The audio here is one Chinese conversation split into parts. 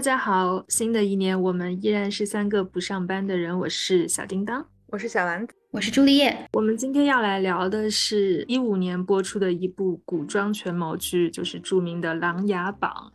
大家好！新的一年，我们依然是三个不上班的人。我是小叮当，我是小丸子，我是朱丽叶。我们今天要来聊的是一五年播出的一部古装权谋剧，就是著名的《琅琊榜》。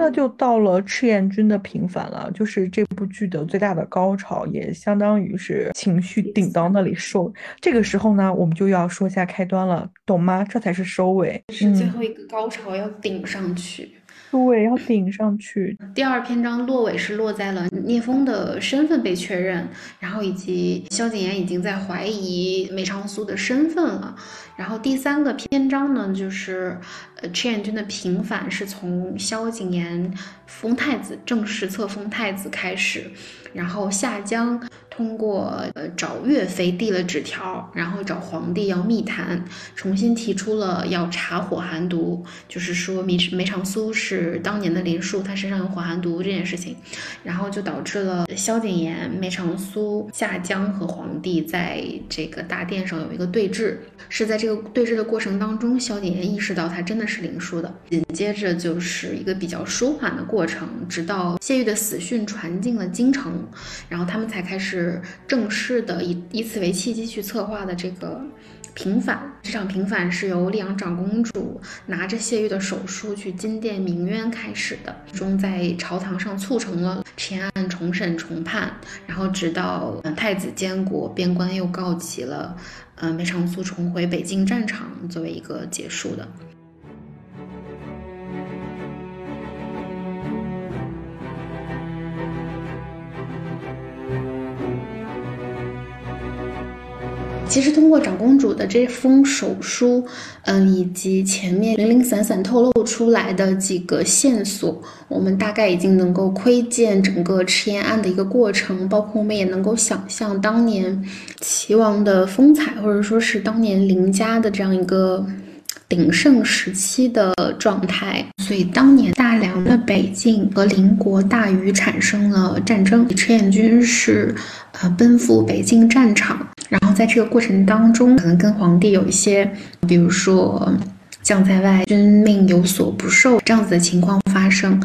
那就到了赤焰军的平反了，就是这部剧的最大的高潮，也相当于是情绪顶到那里收。这个时候呢，我们就要说一下开端了，懂吗？这才是收尾，是最后一个高潮要顶上去。对，要顶上去。第二篇章落尾是落在了聂风的身份被确认，然后以及萧景琰已经在怀疑梅长苏的身份了。然后第三个篇章呢，就是呃赤焰军的平反是从萧景琰封太子正式册封太子开始，然后夏江。通过呃找岳飞递了纸条，然后找皇帝要密谈，重新提出了要查火寒毒，就是说梅梅长苏是当年的林殊，他身上有火寒毒这件事情，然后就导致了萧景琰、梅长苏夏江和皇帝在这个大殿上有一个对峙，是在这个对峙的过程当中，萧景琰意识到他真的是林殊的，紧接着就是一个比较舒缓的过程，直到谢玉的死讯传进了京城，然后他们才开始。正式的以以此为契机去策划的这个平反，这场平反是由丽阳长公主拿着谢玉的手书去金殿鸣冤开始的，最终在朝堂上促成了赤焰案重审重判，然后直到太子监国，边关又告急了，呃，梅长苏重回北境战场作为一个结束的。其实通过长公主的这封手书，嗯，以及前面零零散散透露出来的几个线索，我们大概已经能够窥见整个赤焰案的一个过程，包括我们也能够想象当年齐王的风采，或者说是当年林家的这样一个鼎盛时期的状态。所以当年大梁的北境和邻国大禹产生了战争，赤焰军是呃奔赴北境战场。然后在这个过程当中，可能跟皇帝有一些，比如说将在外，君命有所不受这样子的情况发生，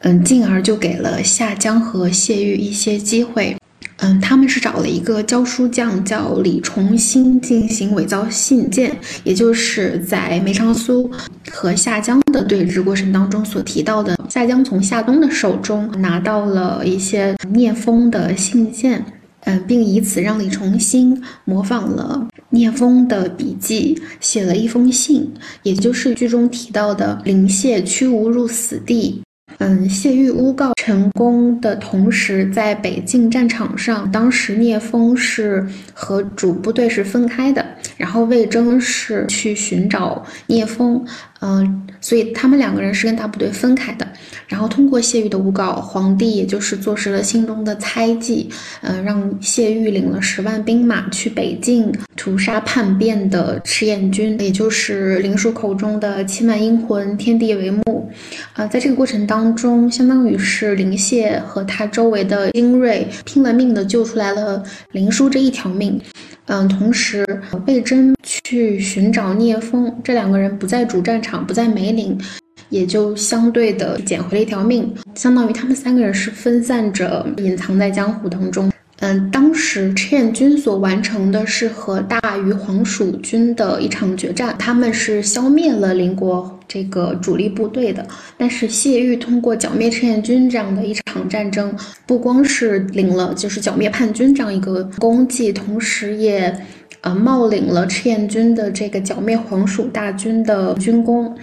嗯，进而就给了夏江和谢玉一些机会，嗯，他们是找了一个教书匠叫李重新进行伪造信件，也就是在梅长苏和夏江的对峙过程当中所提到的，夏江从夏冬的手中拿到了一些聂风的信件。嗯，并以此让李重新模仿了聂风的笔记，写了一封信，也就是剧中提到的林谢屈无入死地。嗯，谢玉诬告成功的同时，在北境战场上，当时聂风是和主部队是分开的，然后魏征是去寻找聂风。嗯，所以他们两个人是跟大部队分开的。然后通过谢玉的诬告，皇帝也就是坐实了心中的猜忌，嗯，让谢玉领了十万兵马去北境屠杀叛变的赤焰军，也就是林殊口中的七万阴魂，天地为幕。啊，在这个过程当中，相当于是林谢和他周围的精锐拼了命的救出来了林殊这一条命。嗯，同时魏征去寻找聂风，这两个人不在主战场，不在梅岭，也就相对的捡回了一条命，相当于他们三个人是分散着隐藏在江湖当中。嗯，当时赤焰军所完成的是和大禹黄蜀军的一场决战，他们是消灭了邻国这个主力部队的。但是谢玉通过剿灭赤焰军这样的一场战争，不光是领了就是剿灭叛军这样一个功绩，同时也呃冒领了赤焰军的这个剿灭黄蜀大军的军功。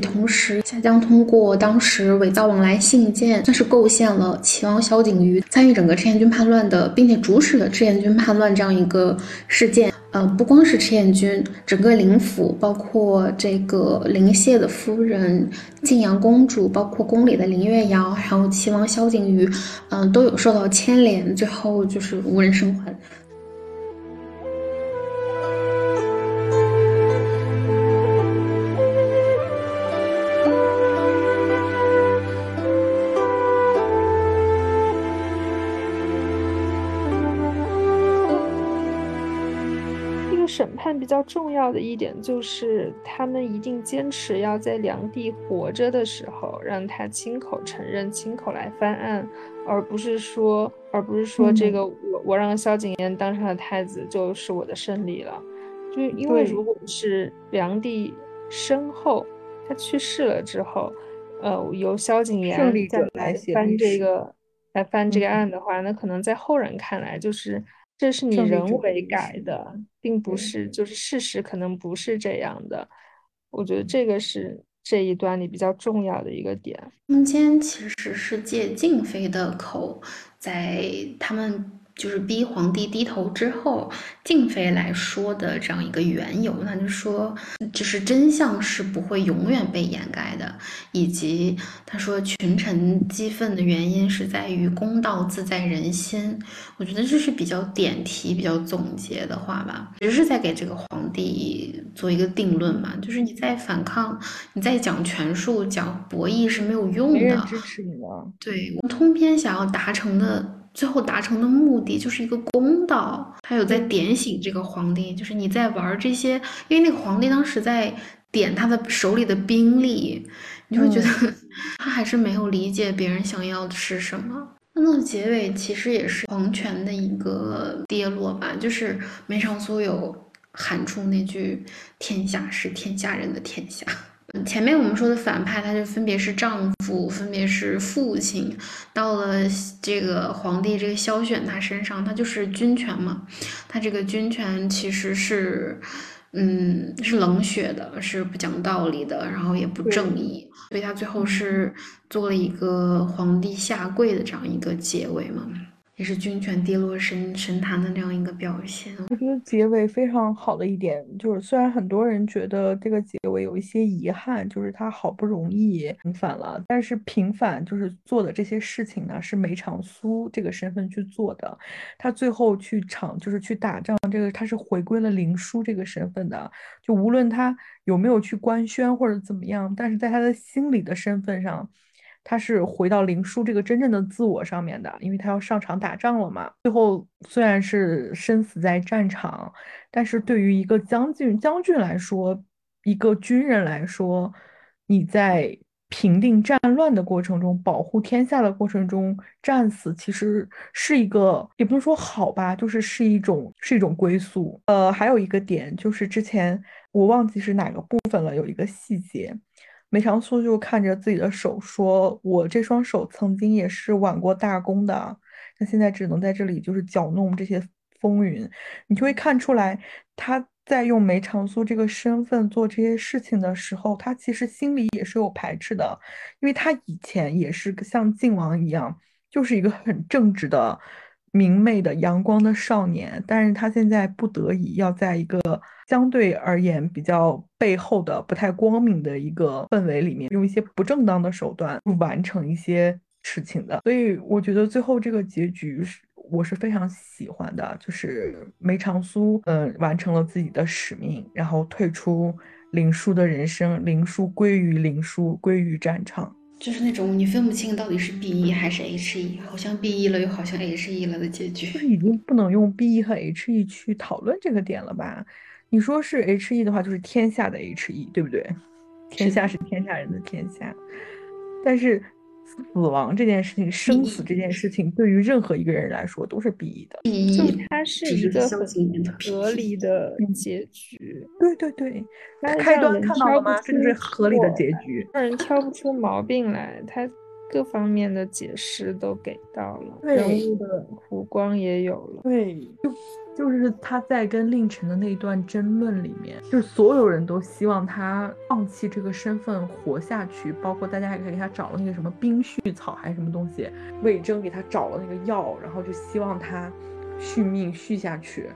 同时，夏江通过当时伪造往来信件，算是构陷了齐王萧景瑜参与整个赤焰军叛乱的，并且主使了赤焰军叛乱这样一个事件。呃，不光是赤焰军，整个灵府，包括这个林谢的夫人晋阳公主，包括宫里的林月瑶，还有齐王萧景瑜，嗯，都有受到牵连，最后就是无人生还。重要的一点就是，他们一定坚持要在梁帝活着的时候，让他亲口承认、亲口来翻案，而不是说，而不是说这个我我让萧景琰当上了太子就是我的胜利了。就因为如果是梁帝身后，他去世了之后，呃，由萧景琰再来翻这个来翻这个案的话，那可能在后人看来就是。这是你人为改的，并不是，就是事实可能不是这样的。我觉得这个是这一段里比较重要的一个点。中间其实是借静妃的口，在他们。就是逼皇帝低头之后，静妃来说的这样一个缘由，那就说，就是真相是不会永远被掩盖的，以及他说群臣激愤的原因是在于公道自在人心。我觉得这是比较点题、比较总结的话吧，只是在给这个皇帝做一个定论嘛，就是你在反抗，你在讲权术、讲博弈是没有用的。支持你了。对，我通篇想要达成的。最后达成的目的就是一个公道，他有在点醒这个皇帝，就是你在玩这些，因为那个皇帝当时在点他的手里的兵力，你就会觉得 他还是没有理解别人想要的是什么。那结尾其实也是皇权的一个跌落吧，就是梅长苏有喊出那句“天下是天下人的天下”。前面我们说的反派，他就分别是丈夫，分别是父亲。到了这个皇帝这个萧选他身上，他就是军权嘛。他这个军权其实是，嗯，是冷血的，是不讲道理的，然后也不正义。所以他最后是做了一个皇帝下跪的这样一个结尾嘛。也是军权跌落神神坛的这样一个表现。我觉得结尾非常好的一点就是，虽然很多人觉得这个结尾有一些遗憾，就是他好不容易平反了，但是平反就是做的这些事情呢，是梅长苏这个身份去做的。他最后去场就是去打仗，这个他是回归了林殊这个身份的。就无论他有没有去官宣或者怎么样，但是在他的心里的身份上。他是回到林殊这个真正的自我上面的，因为他要上场打仗了嘛。最后虽然是生死在战场，但是对于一个将军将军来说，一个军人来说，你在平定战乱的过程中，保护天下的过程中战死，其实是一个也不能说好吧，就是是一种是一种归宿。呃，还有一个点就是之前我忘记是哪个部分了，有一个细节。梅长苏就看着自己的手说：“我这双手曾经也是挽过大弓的，那现在只能在这里就是搅弄这些风云。”你就会看出来，他在用梅长苏这个身份做这些事情的时候，他其实心里也是有排斥的，因为他以前也是像靖王一样，就是一个很正直的。明媚的阳光的少年，但是他现在不得已要在一个相对而言比较背后的不太光明的一个氛围里面，用一些不正当的手段完成一些事情的。所以我觉得最后这个结局是我是非常喜欢的，就是梅长苏嗯完成了自己的使命，然后退出林殊的人生，林殊归于林殊，归于战场。就是那种你分不清到底是 B E 还是 H E，好像 B E 了又好像 H E 了的结局。已经不能用 B E 和 H E 去讨论这个点了吧？你说是 H E 的话，就是天下的 H E，对不对？天下是天下人的天下，但是。死亡这件事情，生死这件事情，对于任何一个人来说都是必义的。就它是一个很合理的结局。对对对，开端看到了吗？这就是合理的结局。让人挑不出毛病来，他各方面的解释都给到了，人物的弧光也有了。对，就。就是他在跟令晨的那一段争论里面，就是所有人都希望他放弃这个身份活下去，包括大家还给他找了那个什么冰续草还是什么东西，魏征给他找了那个药，然后就希望他续命续下去，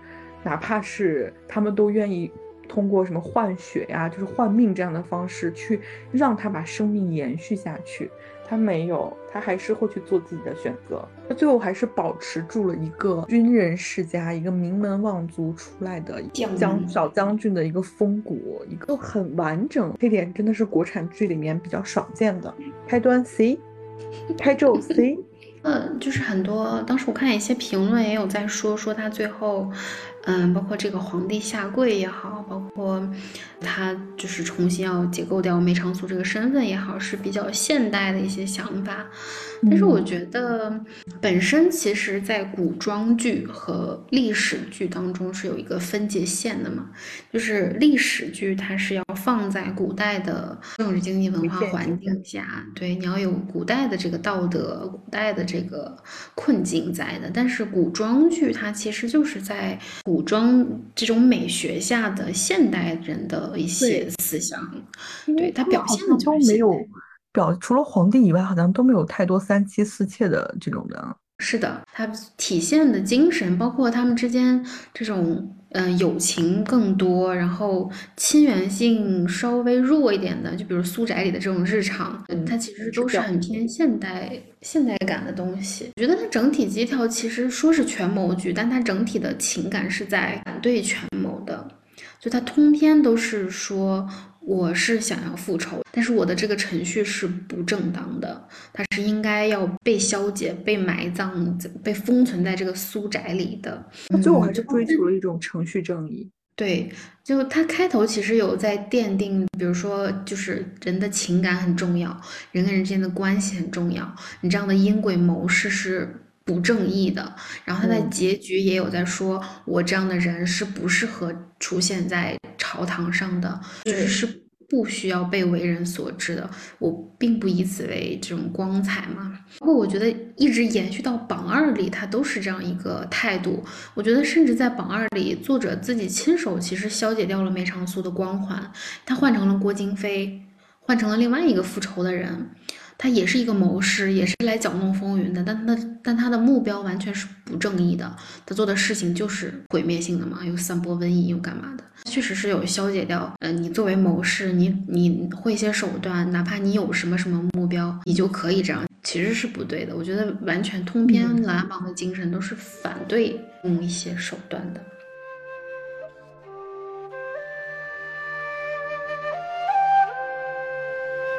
哪怕是他们都愿意通过什么换血呀，就是换命这样的方式去让他把生命延续下去。他没有，他还是会去做自己的选择。他最后还是保持住了一个军人世家、一个名门望族出来的将小将军的一个风骨，一个很完整。这点真的是国产剧里面比较少见的。开端 C，开咒 C。嗯，就是很多当时我看一些评论也有在说，说他最后，嗯，包括这个皇帝下跪也好，包括他就是重新要解构掉梅长苏这个身份也好，是比较现代的一些想法。但是我觉得本身其实，在古装剧和历史剧当中是有一个分界线的嘛，就是历史剧它是要放在古代的政治经济文化环境下，对，你要有古代的这个道德、古代的这个困境在的。但是古装剧它其实就是在古装这种美学下的现代人的一些思想，对他表现的都没有。表除了皇帝以外，好像都没有太多三妻四妾的这种的。是的，他体现的精神，包括他们之间这种嗯友情更多，然后亲缘性稍微弱一点的，就比如苏宅里的这种日常，它其实都是很偏现代现代感的东西。我觉得它整体基调其实说是权谋剧，但它整体的情感是在反对权谋的，就他通篇都是说。我是想要复仇，但是我的这个程序是不正当的，它是应该要被消解、被埋葬、被封存在这个苏宅里的。最后还是追求了一种程序正义。对，就他开头其实有在奠定，比如说就是人的情感很重要，人跟人之间的关系很重要，你这样的阴鬼谋士是不正义的。然后他在结局也有在说，我这样的人是不适合出现在。朝堂上的就是是不需要被为人所知的，我并不以此为这种光彩嘛。不过我觉得一直延续到榜二里，他都是这样一个态度。我觉得甚至在榜二里，作者自己亲手其实消解掉了梅长苏的光环，他换成了郭京飞，换成了另外一个复仇的人。他也是一个谋士，也是来搅弄风云的，但他但他的目标完全是不正义的，他做的事情就是毁灭性的嘛，又散播瘟疫又干嘛的，确实是有消解掉。呃，你作为谋士，你你会一些手段，哪怕你有什么什么目标，你就可以这样，其实是不对的。我觉得完全通篇蓝榜的精神都是反对用一些手段的。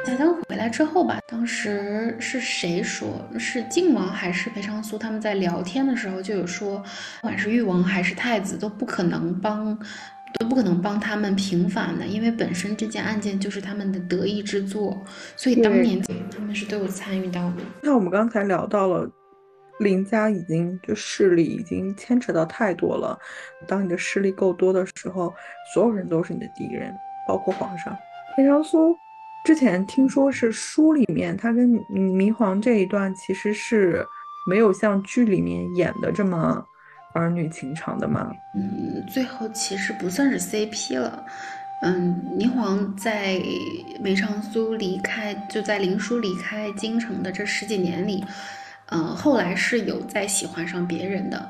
贾江回来之后吧，当时是谁说？是靖王还是裴长苏？他们在聊天的时候就有说，不管是誉王还是太子，都不可能帮，都不可能帮他们平反的，因为本身这件案件就是他们的得意之作，所以当年他们是都有参与到的。那我们刚才聊到了，林家已经就势力已经牵扯到太多了。当你的势力够多的时候，所有人都是你的敌人，包括皇上。裴长苏。之前听说是书里面他跟霓凰这一段其实是没有像剧里面演的这么儿女情长的嘛？嗯，最后其实不算是 CP 了。嗯，霓凰在梅长苏离开，就在林殊离开京城的这十几年里，嗯，后来是有在喜欢上别人的，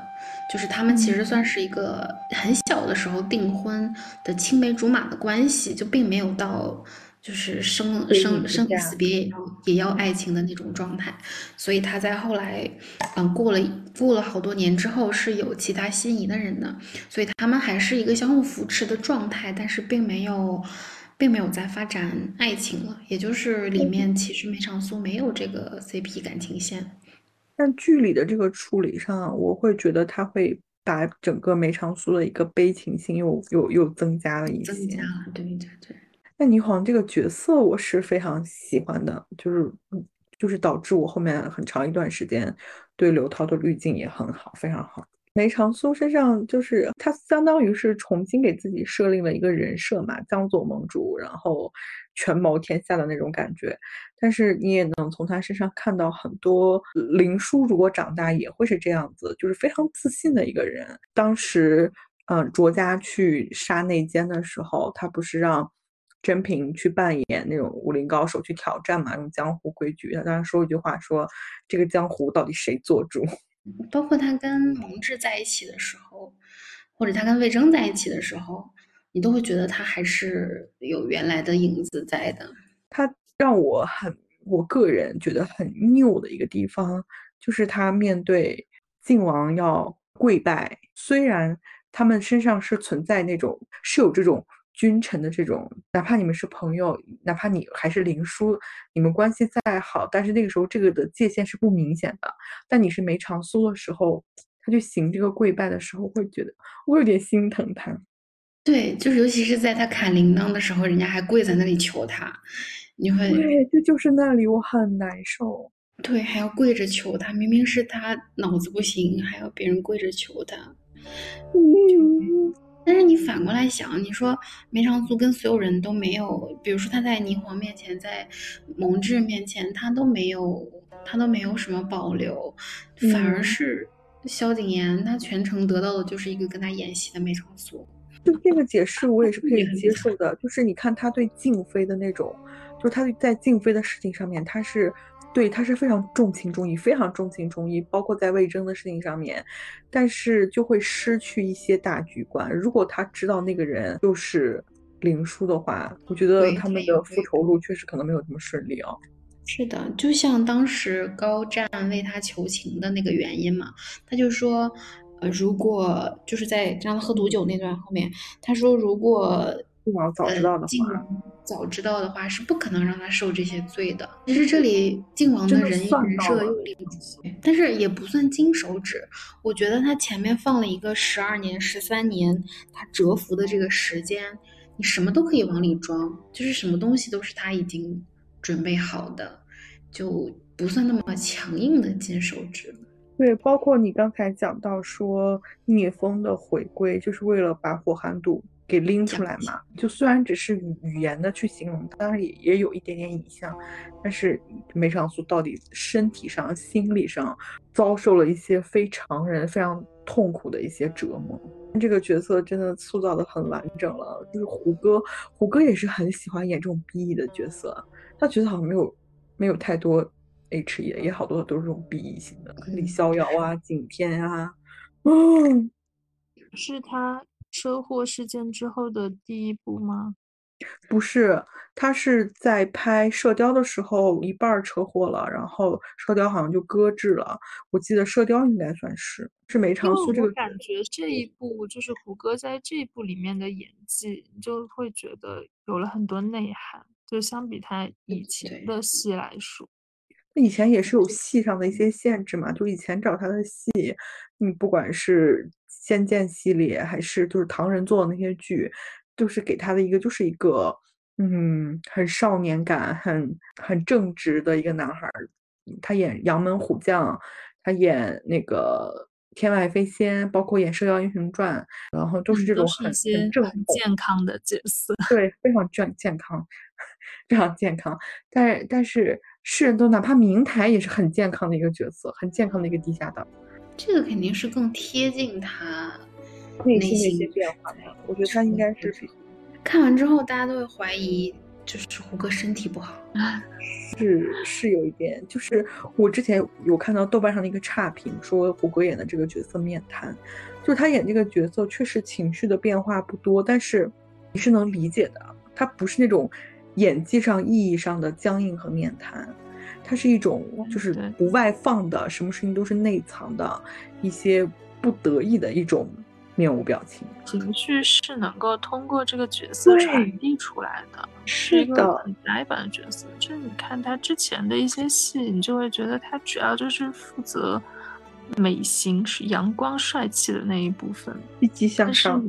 就是他们其实算是一个很小的时候订婚的青梅竹马的关系，就并没有到。就是生生生离死别也要也要爱情的那种状态，所以他在后来，嗯，过了过了好多年之后是有其他心仪的人的，所以他们还是一个相互扶持的状态，但是并没有，并没有在发展爱情了。也就是里面其实梅长苏没有这个 CP 感情线，但剧里的这个处理上，我会觉得他会把整个梅长苏的一个悲情性又又又增加了一些，增加了，对对对。那霓凰这个角色我是非常喜欢的，就是就是导致我后面很长一段时间对刘涛的滤镜也很好，非常好。梅长苏身上就是他相当于是重新给自己设立了一个人设嘛，江左盟主，然后权谋天下的那种感觉。但是你也能从他身上看到很多林殊如果长大也会是这样子，就是非常自信的一个人。当时嗯，卓家去杀内奸的时候，他不是让。甄平去扮演那种武林高手去挑战嘛，用江湖规矩。他当时说一句话，说这个江湖到底谁做主？包括他跟蒙挚在一起的时候，或者他跟魏征在一起的时候，你都会觉得他还是有原来的影子在的。他让我很，我个人觉得很拗的一个地方，就是他面对靖王要跪拜，虽然他们身上是存在那种是有这种。君臣的这种，哪怕你们是朋友，哪怕你还是林叔，你们关系再好，但是那个时候这个的界限是不明显的。但你是梅长苏的时候，他去行这个跪拜的时候，会觉得我有点心疼他。对，就是尤其是在他砍铃铛的时候，人家还跪在那里求他，你会对，这就是那里我很难受。对，还要跪着求他，明明是他脑子不行，还要别人跪着求他。嗯，但是你反过来想，你说梅长苏跟所有人都没有，比如说他在霓凰面前，在蒙挚面前，他都没有，他都没有什么保留，反而是萧景琰，他全程得到的就是一个跟他演戏的梅长苏。就这个解释，我也是 可以接受的。就是你看他对静妃的那种，就是他在静妃的事情上面，他是。对，他是非常重情重义，非常重情重义，包括在魏征的事情上面，但是就会失去一些大局观。如果他知道那个人就是林殊的话，我觉得他们的复仇路确实可能没有这么顺利哦。是的，就像当时高湛为他求情的那个原因嘛，他就说，呃，如果就是在让他喝毒酒那段后面，他说如果。靖王早知道的话，早知道的话是不可能让他受这些罪的。其实这里靖王的人人设又立不起，但是也不算金手指。我觉得他前面放了一个十二年、十三年，他蛰伏的这个时间，你什么都可以往里装，就是什么东西都是他已经准备好的，就不算那么强硬的金手指。对，包括你刚才讲到说聂风的回归，就是为了把火寒毒。给拎出来嘛？就虽然只是语语言的去形容，当然也也有一点点影像，但是梅长苏到底身体上、心理上遭受了一些非常人、非常痛苦的一些折磨。这个角色真的塑造的很完整了。就是胡歌，胡歌也是很喜欢演这种 B E 的角色，他角色好像没有没有太多 H E 的，也好多都是这种 B E 型的，李逍遥啊、景天啊，嗯，是他。车祸事件之后的第一部吗？不是，他是在拍《射雕》的时候一半车祸了，然后《射雕》好像就搁置了。我记得《射雕》应该算是是梅长苏这个。感觉这一部就是胡歌在这一部里面的演技，就会觉得有了很多内涵，就相比他以前的戏来说。那以前也是有戏上的一些限制嘛，就以前找他的戏，你不管是。仙剑系列还是就是唐人做的那些剧，就是给他的一个就是一个嗯很少年感、很很正直的一个男孩。他演杨门虎将，他演那个天外飞仙，包括演射雕英雄传，然后都是这种很很正很健康的角色。对，非常健健康，非常健康。但但是世人都哪怕明台也是很健康的一个角色，很健康的一个地下党。这个肯定是更贴近他内心的一些变化的。我觉得他应该是看完之后，大家都会怀疑，就是胡歌身体不好。是是有一点，就是我之前有看到豆瓣上的一个差评，说胡歌演的这个角色面瘫，就是他演这个角色确实情绪的变化不多，但是你是能理解的，他不是那种演技上意义上的僵硬和面瘫。它是一种就是不外放的，什么事情都是内藏的，一些不得意的一种面无表情。情绪是能够通过这个角色传递出来的，是一个很呆板的角色。就是你看他之前的一些戏，你就会觉得他主要就是负责美型，是阳光帅气的那一部分，积极向上。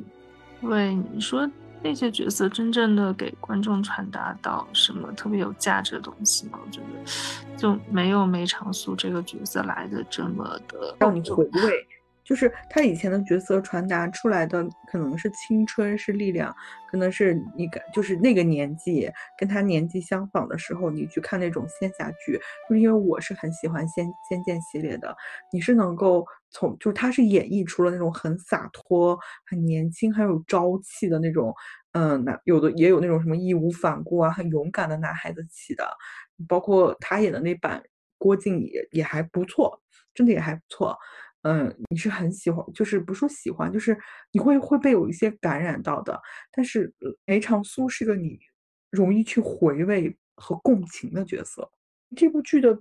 对你说。那些角色真正的给观众传达到什么特别有价值的东西吗？我觉得就没有梅长苏这个角色来的这么的让你回味。就是他以前的角色传达出来的可能是青春，是力量，可能是你感，就是那个年纪跟他年纪相仿的时候，你去看那种仙侠剧，就是因为我是很喜欢仙仙剑系列的，你是能够从，就是他是演绎出了那种很洒脱、很年轻、很有朝气的那种，嗯，那有的也有那种什么义无反顾啊，很勇敢的男孩子气的，包括他演的那版郭靖也也还不错，真的也还不错。嗯，你是很喜欢，就是不说喜欢，就是你会会被有一些感染到的。但是梅长苏是个你容易去回味和共情的角色。这部剧的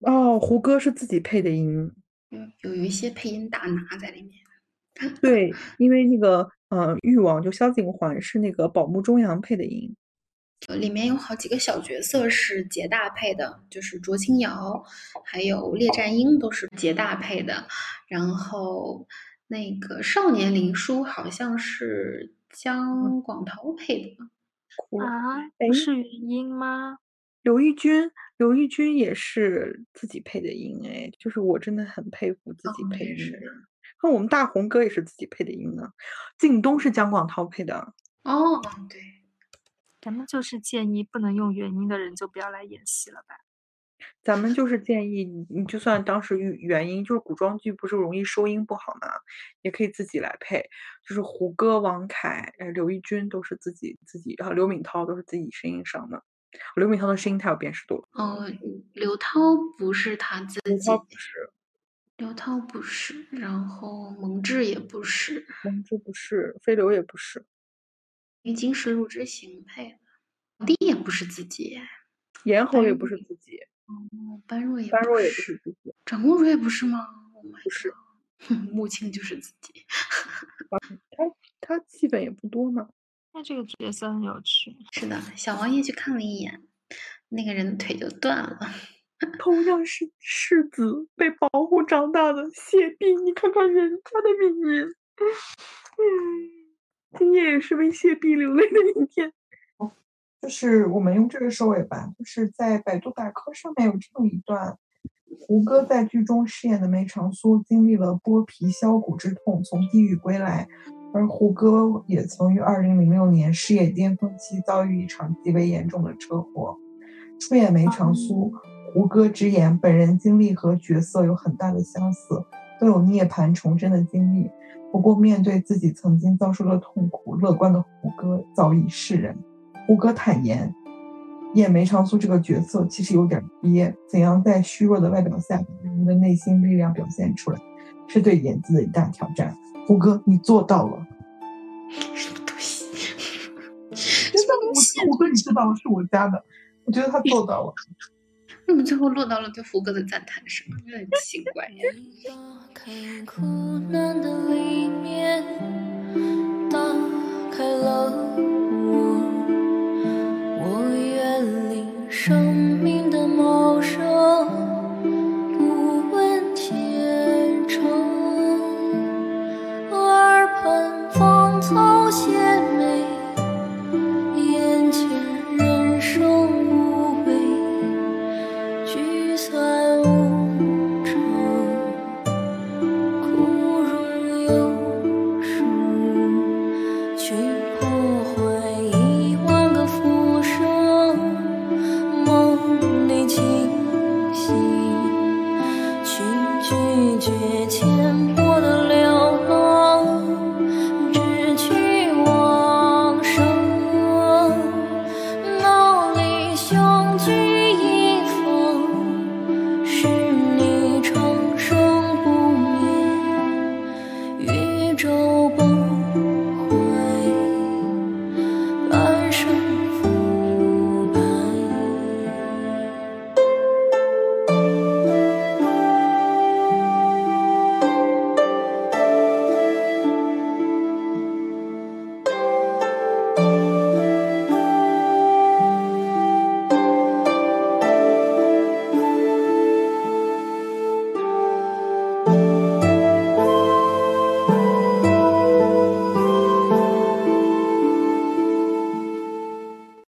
哦，胡歌是自己配的音，有，有一些配音大拿在里面。对，因为那个呃，誉王就萧景环是那个宝木中阳配的音。呃，里面有好几个小角色是杰大配的，就是卓清瑶，还有列战英都是杰大配的。然后那个少年林殊好像是姜广涛配的。啊，不是原音吗？刘奕君，刘奕君也是自己配的音哎，就是我真的很佩服自己配音的人。看我们大红哥也是自己配的音呢，靳东是姜广涛配的。哦，对。咱们就是建议不能用原音的人就不要来演戏了吧。咱们就是建议你，你就算当时原音就是古装剧，不是容易收音不好吗？也可以自己来配。就是胡歌、王凯、呃刘奕君都是自己自己，然后刘敏涛都是自己声音上的。刘敏涛的声音太有辨识度了。哦，刘涛不是他自己。刘涛不是。刘涛不是，然后蒙志也不是。蒙志不是，飞流也不是。已经是陆之行配的，皇帝也不是自己，严侯也不是自己，哦，般若也般若也不是自己，长公主也不是吗？不是，穆青 就是自己，他他戏份也不多嘛。那这个角色很有趣。是的，小王爷去看了一眼，那个人的腿就断了。同样是世子被保护长大的谢帝，你看看人家的命运，嗯。今夜也是为谢碧流泪的一天。就是我们用这个收尾吧，就是在百度百科上面有这么一段：胡歌在剧中饰演的梅长苏经历了剥皮削骨之痛，从地狱归来；而胡歌也曾于二零零六年事业巅峰期遭遇一场极为严重的车祸。出演梅长苏，胡歌直言本人经历和角色有很大的相似，都有涅槃重生的经历。不过，面对自己曾经遭受的痛苦，乐观的胡歌早已释然。胡歌坦言，演梅长苏这个角色其实有点憋，怎样在虚弱的外表下把人的内心力量表现出来，是对演技的一大挑战。胡歌，你做到了。什么东西？真的，我胡歌你做到了，是我家的，我觉得他做到了。那么最后落到了对胡歌的赞叹上，有点奇怪。打开苦难的里面，打开了我，我远离生命的茂雄踞一